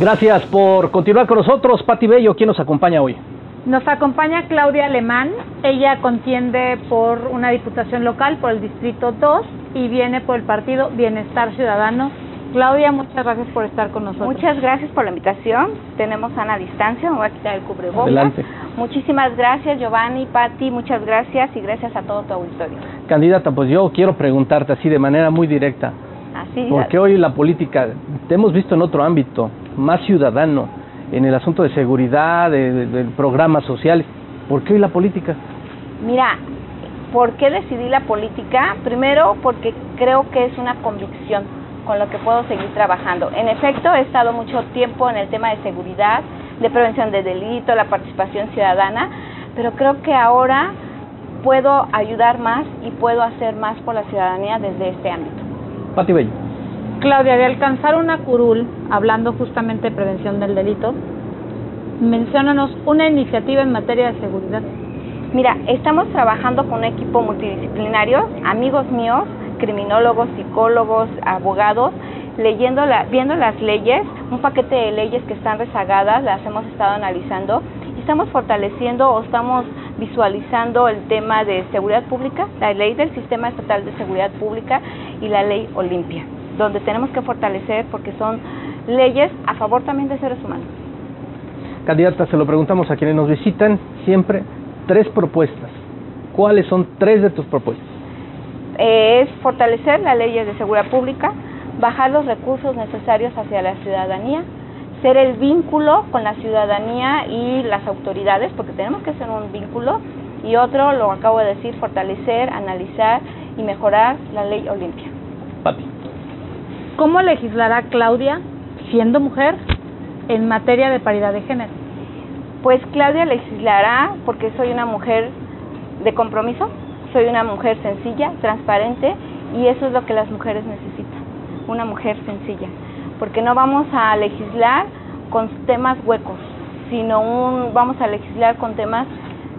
Gracias por continuar con nosotros. Pati Bello, ¿quién nos acompaña hoy? Nos acompaña Claudia Alemán. Ella contiende por una diputación local, por el Distrito 2, y viene por el partido Bienestar Ciudadano. Claudia, muchas gracias por estar con nosotros. Muchas gracias por la invitación. Tenemos a una distancia, me voy a quitar el cubrebocas. Adelante. Muchísimas gracias, Giovanni, Patti, muchas gracias y gracias a todo tu auditorio. Candidata, pues yo quiero preguntarte así de manera muy directa. Así Porque hoy la política, te hemos visto en otro ámbito, más ciudadano, en el asunto de seguridad, de, programas sociales. ¿Por qué hoy la política? Mira, ¿por qué decidí la política? Primero, porque creo que es una convicción con lo que puedo seguir trabajando. En efecto, he estado mucho tiempo en el tema de seguridad, de prevención de delito, la participación ciudadana, pero creo que ahora puedo ayudar más y puedo hacer más por la ciudadanía desde este ámbito. Pati Bello. Claudia, de alcanzar una curul, hablando justamente de prevención del delito, menciónanos una iniciativa en materia de seguridad. Mira, estamos trabajando con un equipo multidisciplinario, amigos míos, criminólogos, psicólogos, abogados, leyendo la, viendo las leyes, un paquete de leyes que están rezagadas, las hemos estado analizando y estamos fortaleciendo o estamos visualizando el tema de seguridad pública, la ley del Sistema Estatal de Seguridad Pública y la ley Olimpia, donde tenemos que fortalecer porque son leyes a favor también de seres humanos. Candidata, se lo preguntamos a quienes nos visitan siempre. Tres propuestas. ¿Cuáles son tres de tus propuestas? Eh, es fortalecer las leyes de seguridad pública, bajar los recursos necesarios hacia la ciudadanía, ser el vínculo con la ciudadanía y las autoridades, porque tenemos que ser un vínculo, y otro, lo acabo de decir, fortalecer, analizar y mejorar la ley Olimpia. Pati. ¿Cómo legislará Claudia, siendo mujer, en materia de paridad de género? Pues Claudia legislará porque soy una mujer de compromiso, soy una mujer sencilla, transparente y eso es lo que las mujeres necesitan, una mujer sencilla, porque no vamos a legislar con temas huecos, sino un, vamos a legislar con temas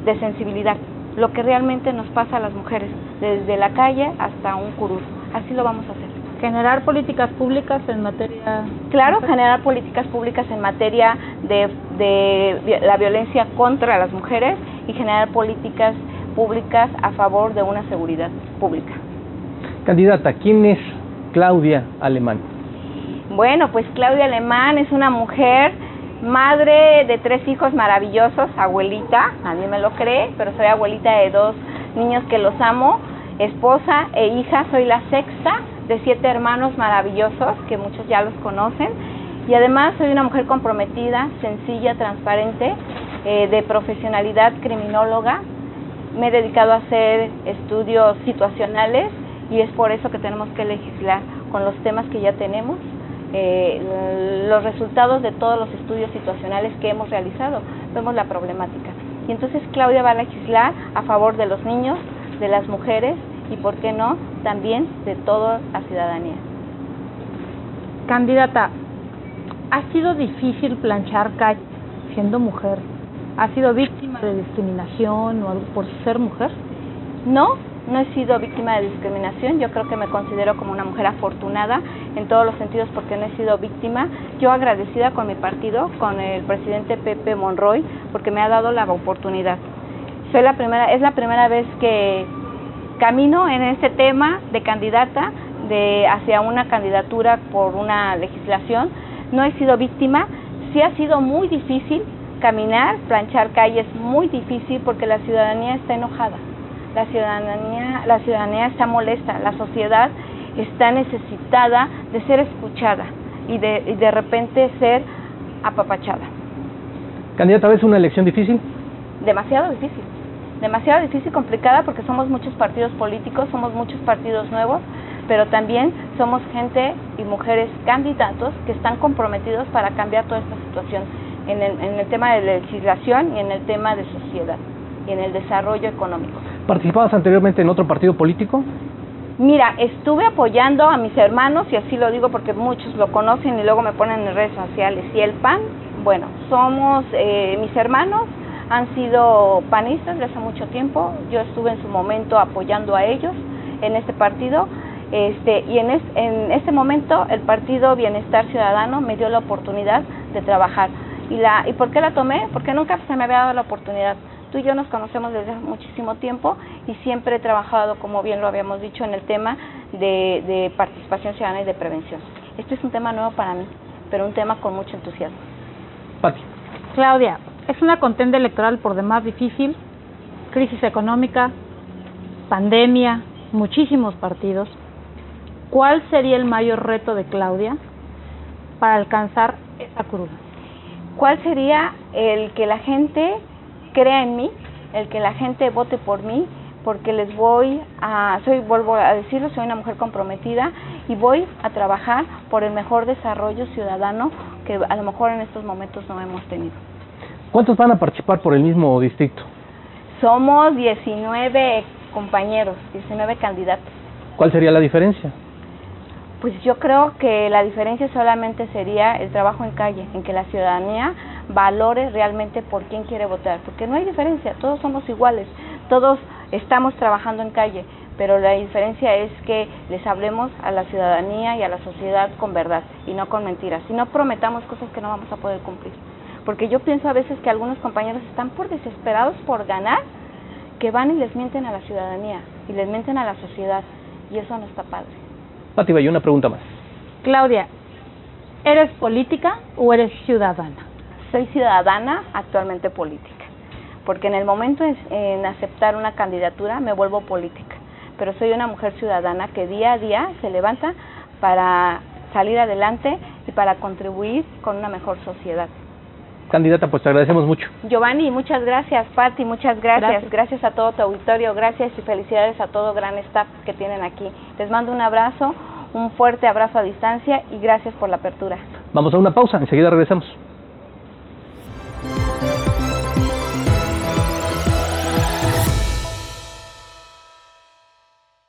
de sensibilidad, lo que realmente nos pasa a las mujeres, desde la calle hasta un curul, así lo vamos a hacer. Generar políticas públicas en materia... Claro, generar políticas públicas en materia de, de la violencia contra las mujeres y generar políticas públicas a favor de una seguridad pública. Candidata, ¿quién es Claudia Alemán? Bueno, pues Claudia Alemán es una mujer, madre de tres hijos maravillosos, abuelita, nadie me lo cree, pero soy abuelita de dos niños que los amo, esposa e hija, soy la sexta de siete hermanos maravillosos que muchos ya los conocen y además soy una mujer comprometida, sencilla, transparente, eh, de profesionalidad criminóloga. Me he dedicado a hacer estudios situacionales y es por eso que tenemos que legislar con los temas que ya tenemos, eh, los resultados de todos los estudios situacionales que hemos realizado. Vemos la problemática. Y entonces Claudia va a legislar a favor de los niños, de las mujeres y, ¿por qué no?, también de toda la ciudadanía. Candidata, ¿ha sido difícil planchar calle siendo mujer? ¿Ha sido víctima de discriminación o algo por ser mujer? No, no he sido víctima de discriminación. Yo creo que me considero como una mujer afortunada en todos los sentidos porque no he sido víctima. Yo agradecida con mi partido, con el presidente Pepe Monroy, porque me ha dado la oportunidad. Soy la primera, es la primera vez que camino en este tema de candidata de hacia una candidatura por una legislación. No he sido víctima. Sí ha sido muy difícil caminar, planchar calles, muy difícil porque la ciudadanía está enojada la ciudadanía, la ciudadanía está molesta, la sociedad está necesitada de ser escuchada y de, y de repente ser apapachada. Candidata, ¿ves una elección difícil? Demasiado difícil, demasiado difícil, complicada porque somos muchos partidos políticos, somos muchos partidos nuevos, pero también somos gente y mujeres candidatos que están comprometidos para cambiar toda esta situación en el, en el tema de legislación y en el tema de sociedad y en el desarrollo económico. ¿Participabas anteriormente en otro partido político? Mira, estuve apoyando a mis hermanos, y así lo digo porque muchos lo conocen y luego me ponen en redes sociales. Y el PAN, bueno, somos, eh, mis hermanos han sido panistas desde hace mucho tiempo. Yo estuve en su momento apoyando a ellos en este partido. Este, y en, es, en este momento el Partido Bienestar Ciudadano me dio la oportunidad de trabajar. ¿Y, la, ¿Y por qué la tomé? Porque nunca se me había dado la oportunidad. Tú y yo nos conocemos desde hace muchísimo tiempo y siempre he trabajado, como bien lo habíamos dicho, en el tema de, de participación ciudadana y de prevención. Este es un tema nuevo para mí, pero un tema con mucho entusiasmo. Pati. Claudia, es una contienda electoral por demás difícil, crisis económica, pandemia, muchísimos partidos. ¿Cuál sería el mayor reto de Claudia para alcanzar esa cruz? ¿Cuál sería el que la gente crea en mí, el que la gente vote por mí, porque les voy a, soy, vuelvo a decirlo, soy una mujer comprometida y voy a trabajar por el mejor desarrollo ciudadano que a lo mejor en estos momentos no hemos tenido. ¿Cuántos van a participar por el mismo distrito? Somos 19 compañeros, 19 candidatos. ¿Cuál sería la diferencia? Pues yo creo que la diferencia solamente sería el trabajo en calle, en que la ciudadanía valore realmente por quién quiere votar, porque no hay diferencia, todos somos iguales, todos estamos trabajando en calle, pero la diferencia es que les hablemos a la ciudadanía y a la sociedad con verdad y no con mentiras, y no prometamos cosas que no vamos a poder cumplir. Porque yo pienso a veces que algunos compañeros están por desesperados por ganar, que van y les mienten a la ciudadanía y les mienten a la sociedad, y eso no está padre. Pati, y una pregunta más. Claudia, ¿eres política o eres ciudadana? soy ciudadana, actualmente política, porque en el momento en, aceptar una candidatura me vuelvo política, pero soy una mujer ciudadana que día a día se levanta para salir adelante y para contribuir con una mejor sociedad. Candidata, pues te agradecemos mucho. Giovanni, muchas gracias. Patti, muchas gracias. gracias. Gracias a todo tu auditorio. Gracias y felicidades a todo gran staff que tienen aquí. Les mando un abrazo, un fuerte abrazo a distancia y gracias por la apertura. Vamos a una pausa, enseguida regresamos.